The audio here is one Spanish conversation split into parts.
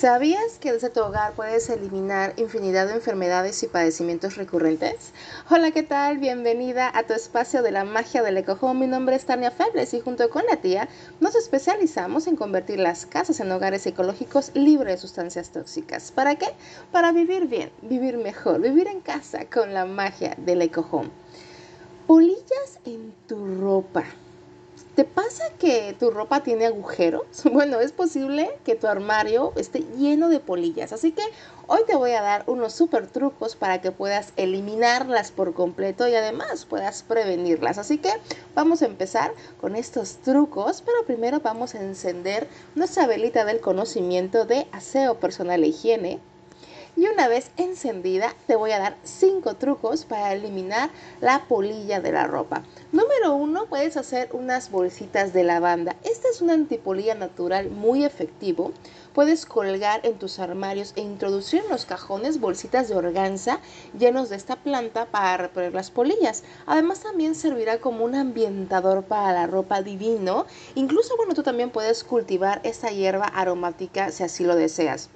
¿Sabías que desde tu hogar puedes eliminar infinidad de enfermedades y padecimientos recurrentes? Hola, ¿qué tal? Bienvenida a tu espacio de la magia del ecojón. Mi nombre es Tania Febles y junto con la tía nos especializamos en convertir las casas en hogares ecológicos libres de sustancias tóxicas. ¿Para qué? Para vivir bien, vivir mejor, vivir en casa con la magia del ecojón. Polillas en tu ropa. ¿Te pasa que tu ropa tiene agujeros? Bueno, es posible que tu armario esté lleno de polillas, así que hoy te voy a dar unos super trucos para que puedas eliminarlas por completo y además puedas prevenirlas. Así que vamos a empezar con estos trucos, pero primero vamos a encender nuestra velita del conocimiento de aseo personal e higiene y una vez encendida te voy a dar 5 trucos para eliminar la polilla de la ropa. Número 1, puedes hacer unas bolsitas de lavanda. Esta es una antipolilla natural muy efectivo. Puedes colgar en tus armarios e introducir en los cajones bolsitas de organza llenos de esta planta para repeler las polillas. Además también servirá como un ambientador para la ropa divino. Incluso bueno, tú también puedes cultivar esta hierba aromática si así lo deseas.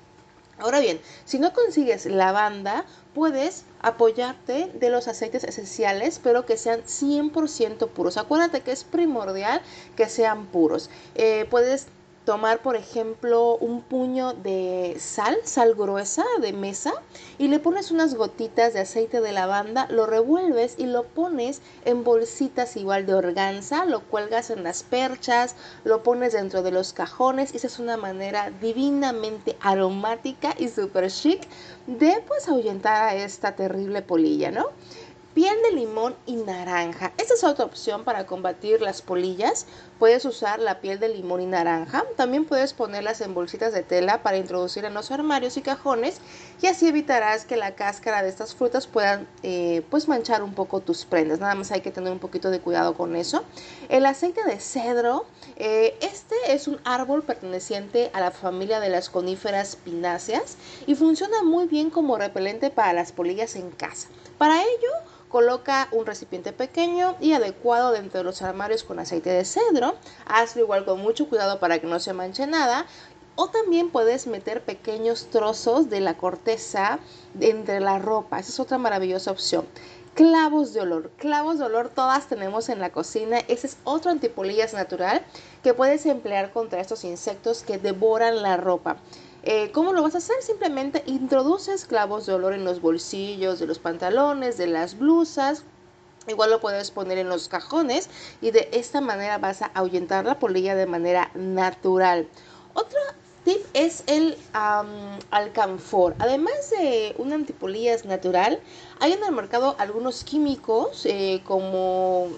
Ahora bien, si no consigues lavanda, puedes apoyarte de los aceites esenciales, pero que sean 100% puros. Acuérdate que es primordial que sean puros. Eh, puedes tomar, por ejemplo, un puño de sal, sal gruesa de mesa, y le pones unas gotitas de aceite de lavanda, lo revuelves y lo pones en bolsitas igual de organza, lo cuelgas en las perchas, lo pones dentro de los cajones, y esa es una manera divinamente aromática y super chic de pues ahuyentar a esta terrible polilla, ¿no? Piel de limón y naranja. Esta es otra opción para combatir las polillas. Puedes usar la piel de limón y naranja. También puedes ponerlas en bolsitas de tela para introducir en los armarios y cajones y así evitarás que la cáscara de estas frutas puedan eh, pues manchar un poco tus prendas. Nada más hay que tener un poquito de cuidado con eso. El aceite de cedro. Eh, este es un árbol perteneciente a la familia de las coníferas pináceas y funciona muy bien como repelente para las polillas en casa. Para ello, Coloca un recipiente pequeño y adecuado dentro de los armarios con aceite de cedro. Hazlo igual con mucho cuidado para que no se manche nada. O también puedes meter pequeños trozos de la corteza entre la ropa. Esa es otra maravillosa opción. Clavos de olor. Clavos de olor todas tenemos en la cocina. Ese es otro antipolillas natural que puedes emplear contra estos insectos que devoran la ropa. Eh, ¿Cómo lo vas a hacer? Simplemente introduces clavos de olor en los bolsillos de los pantalones, de las blusas. Igual lo puedes poner en los cajones y de esta manera vas a ahuyentar la polilla de manera natural. Otro tip es el alcanfor. Además de un antipolillas natural, hay en el mercado algunos químicos eh, como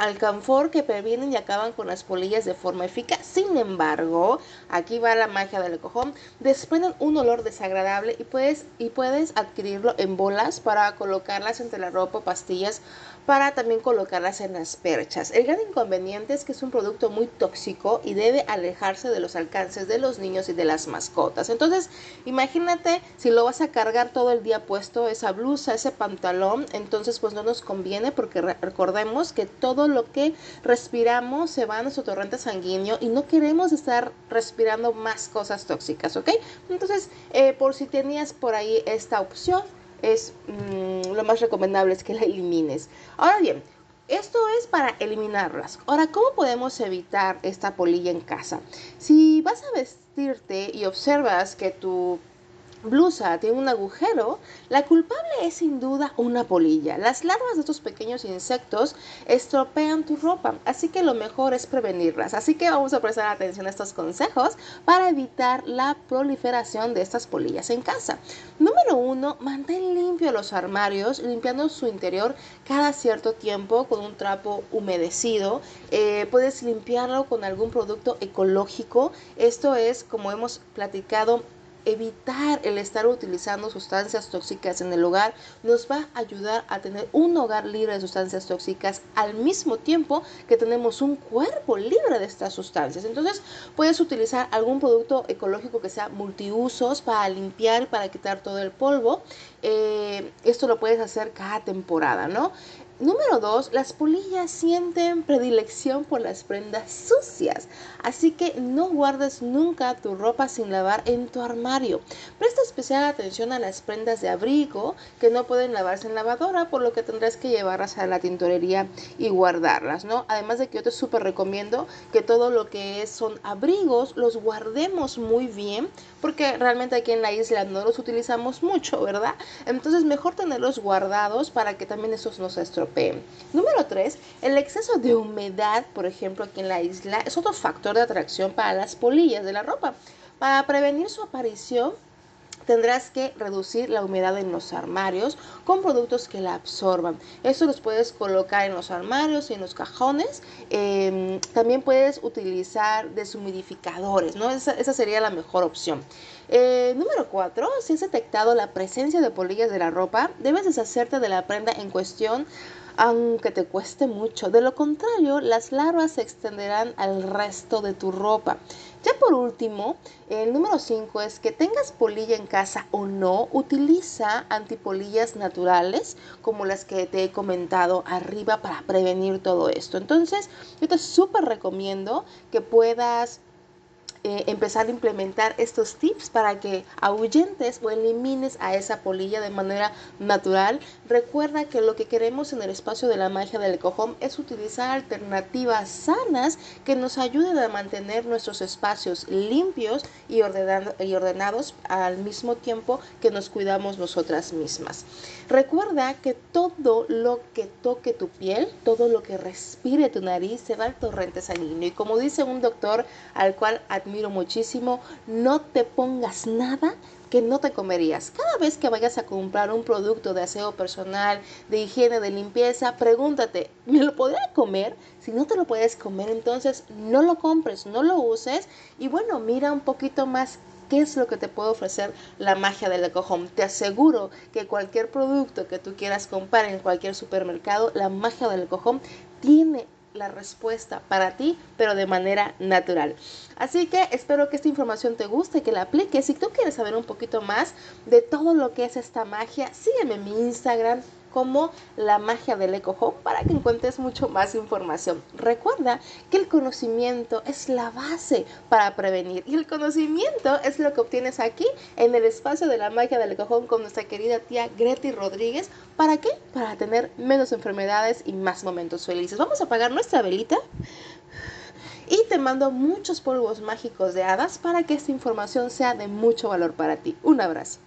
alcanfor que previenen y acaban con las polillas de forma eficaz. Sin embargo, aquí va la magia del cojón, desprenden un olor desagradable y puedes, y puedes adquirirlo en bolas para colocarlas entre la ropa pastillas para también colocarlas en las perchas. El gran inconveniente es que es un producto muy tóxico y debe alejarse de los alcances de los niños y de las mascotas. Entonces, imagínate si lo vas a cargar todo el día puesto esa blusa, ese pantalón, entonces pues no nos conviene porque recordemos que todo lo que respiramos se va a nuestro torrente sanguíneo y no queremos estar respirando más cosas tóxicas, ¿ok? Entonces, eh, por si tenías por ahí esta opción, es mm, lo más recomendable es que la elimines. Ahora bien, esto es para eliminarlas. Ahora, ¿cómo podemos evitar esta polilla en casa? Si vas a vestirte y observas que tu blusa tiene un agujero, la culpable es sin duda una polilla. Las larvas de estos pequeños insectos estropean tu ropa, así que lo mejor es prevenirlas. Así que vamos a prestar atención a estos consejos para evitar la proliferación de estas polillas en casa. Número uno, mantén limpio los armarios, limpiando su interior cada cierto tiempo con un trapo humedecido. Eh, puedes limpiarlo con algún producto ecológico. Esto es, como hemos platicado, evitar el estar utilizando sustancias tóxicas en el hogar nos va a ayudar a tener un hogar libre de sustancias tóxicas al mismo tiempo que tenemos un cuerpo libre de estas sustancias. Entonces puedes utilizar algún producto ecológico que sea multiusos para limpiar, para quitar todo el polvo. Eh, esto lo puedes hacer cada temporada, ¿no? Número dos, las polillas sienten predilección por las prendas sucias, así que no guardes nunca tu ropa sin lavar en tu armario. Presta especial atención a las prendas de abrigo que no pueden lavarse en lavadora, por lo que tendrás que llevarlas a la tintorería y guardarlas, ¿no? Además de que yo te súper recomiendo que todo lo que son abrigos los guardemos muy bien, porque realmente aquí en la isla no los utilizamos mucho, ¿verdad? Entonces mejor tenerlos guardados para que también esos no se estropeen. Número 3, el exceso de humedad, por ejemplo, aquí en la isla, es otro factor de atracción para las polillas de la ropa. Para prevenir su aparición, tendrás que reducir la humedad en los armarios con productos que la absorban. Esto los puedes colocar en los armarios y en los cajones. Em, también puedes utilizar deshumidificadores, ¿no? Esa, esa sería la mejor opción. Eh, número 4. Si has detectado la presencia de polillas de la ropa, debes deshacerte de la prenda en cuestión aunque te cueste mucho. De lo contrario, las larvas se extenderán al resto de tu ropa. Ya por último, el número 5 es que tengas polilla en casa o no, utiliza antipolillas naturales como las que te he comentado arriba para prevenir todo esto. Entonces, yo te súper recomiendo que puedas eh, empezar a implementar estos tips para que ahuyentes o elimines a esa polilla de manera natural. Recuerda que lo que queremos en el espacio de la magia del cojón es utilizar alternativas sanas que nos ayuden a mantener nuestros espacios limpios y, y ordenados al mismo tiempo que nos cuidamos nosotras mismas. Recuerda que todo lo que toque tu piel, todo lo que respire tu nariz se va al torrente sanguíneo. Y como dice un doctor al cual admiro muchísimo, no te pongas nada que no te comerías. Cada vez que vayas a comprar un producto de aseo personal, de higiene, de limpieza, pregúntate, ¿me lo podré comer? Si no te lo puedes comer, entonces no lo compres, no lo uses y bueno, mira un poquito más qué es lo que te puede ofrecer la magia del ecojón. Te aseguro que cualquier producto que tú quieras comprar en cualquier supermercado, la magia del ecojón tiene la respuesta para ti, pero de manera natural. Así que espero que esta información te guste, que la apliques. Si tú quieres saber un poquito más de todo lo que es esta magia, sígueme en mi Instagram, como la magia del Eco Home para que encuentres mucho más información. Recuerda que el conocimiento es la base para prevenir y el conocimiento es lo que obtienes aquí en el espacio de la magia del Eco Home con nuestra querida tía Greti Rodríguez. ¿Para qué? Para tener menos enfermedades y más momentos felices. Vamos a apagar nuestra velita. Y te mando muchos polvos mágicos de hadas para que esta información sea de mucho valor para ti. Un abrazo.